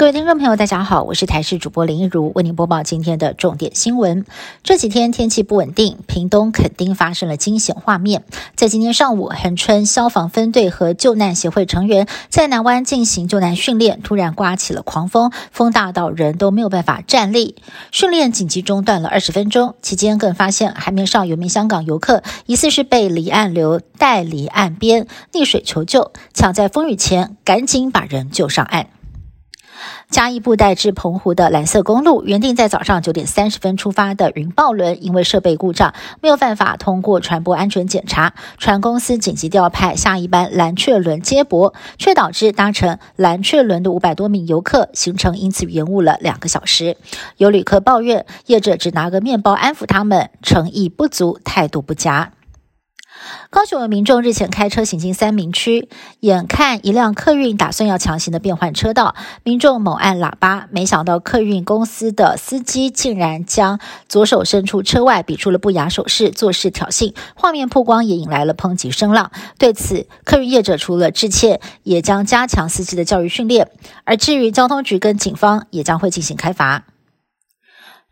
各位听众朋友，大家好，我是台视主播林一如，为您播报今天的重点新闻。这几天天气不稳定，屏东垦丁发生了惊险画面。在今天上午，恒春消防分队和救难协会成员在南湾进行救难训练，突然刮起了狂风，风大到人都没有办法站立。训练紧急中断了二十分钟，期间更发现海面上有名香港游客，疑似是被离岸流带离岸边溺水求救，抢在风雨前赶紧把人救上岸。嘉义布袋至澎湖的蓝色公路，原定在早上九点三十分出发的云豹轮，因为设备故障，没有办法通过船舶安全检查。船公司紧急调派下一班蓝雀轮接驳，却导致搭乘蓝雀轮的五百多名游客行程因此延误了两个小时。有旅客抱怨，业者只拿个面包安抚他们，诚意不足，态度不佳。高雄的民众日前开车行进三明区，眼看一辆客运打算要强行的变换车道，民众猛按喇叭，没想到客运公司的司机竟然将左手伸出车外，比出了不雅手势，做事挑衅。画面曝光也引来了抨击声浪。对此，客运业者除了致歉，也将加强司机的教育训练。而至于交通局跟警方，也将会进行开罚。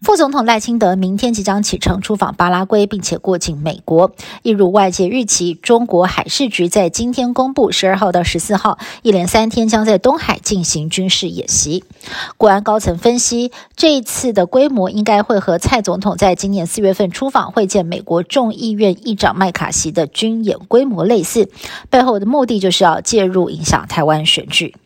副总统赖清德明天即将启程出访巴拉圭，并且过境美国。一如外界预期，中国海事局在今天公布，十二号到十四号一连三天将在东海进行军事演习。国安高层分析，这一次的规模应该会和蔡总统在今年四月份出访会见美国众议院议长麦卡锡的军演规模类似，背后的目的就是要介入影响台湾选举。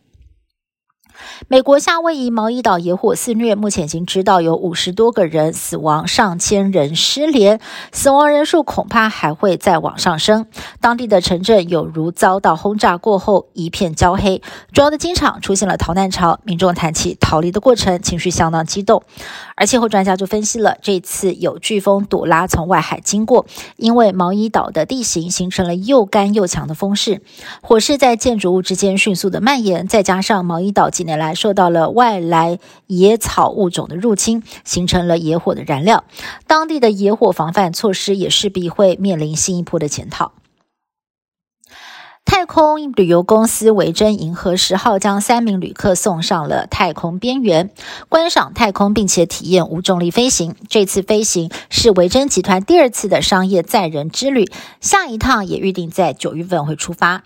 美国夏威夷毛伊岛野火肆虐，目前已经知道有五十多个人死亡，上千人失联，死亡人数恐怕还会再往上升。当地的城镇有如遭到轰炸过后一片焦黑，主要的机场出现了逃难潮，民众谈起逃离的过程，情绪相当激动。而气候专家就分析了，这次有飓风朵拉从外海经过，因为毛伊岛的地形形成了又干又强的风势，火势在建筑物之间迅速的蔓延，再加上毛伊岛几年来受到了外来野草物种的入侵，形成了野火的燃料，当地的野火防范措施也势必会面临新一波的检讨。太空旅游公司维珍银河十号将三名旅客送上了太空边缘，观赏太空，并且体验无重力飞行。这次飞行是维珍集团第二次的商业载人之旅，下一趟也预定在九月份会出发。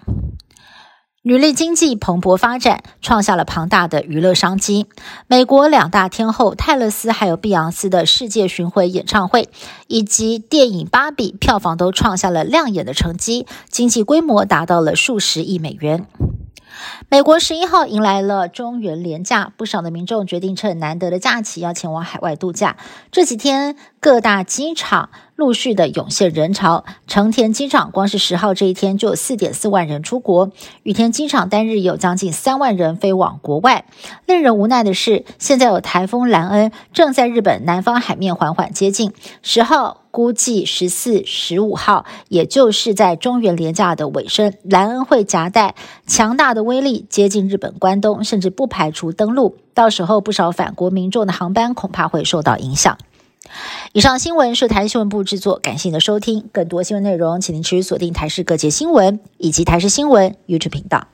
女力经济蓬勃发展，创下了庞大的娱乐商机。美国两大天后泰勒斯还有碧昂斯的世界巡回演唱会，以及电影《芭比》票房都创下了亮眼的成绩，经济规模达到了数十亿美元。美国十一号迎来了中元连假，不少的民众决定趁难得的假期要前往海外度假。这几天各大机场。陆续的涌现人潮，成田机场光是十号这一天就有四点四万人出国，羽田机场单日有将近三万人飞往国外。令人无奈的是，现在有台风兰恩正在日本南方海面缓缓接近，十号估计十四、十五号，也就是在中原连假的尾声，莱恩会夹带强大的威力接近日本关东，甚至不排除登陆，到时候不少反国民众的航班恐怕会受到影响。以上新闻是台新闻部制作，感谢您的收听。更多新闻内容，请您持续锁定台视各界新闻以及台视新闻 YouTube 频道。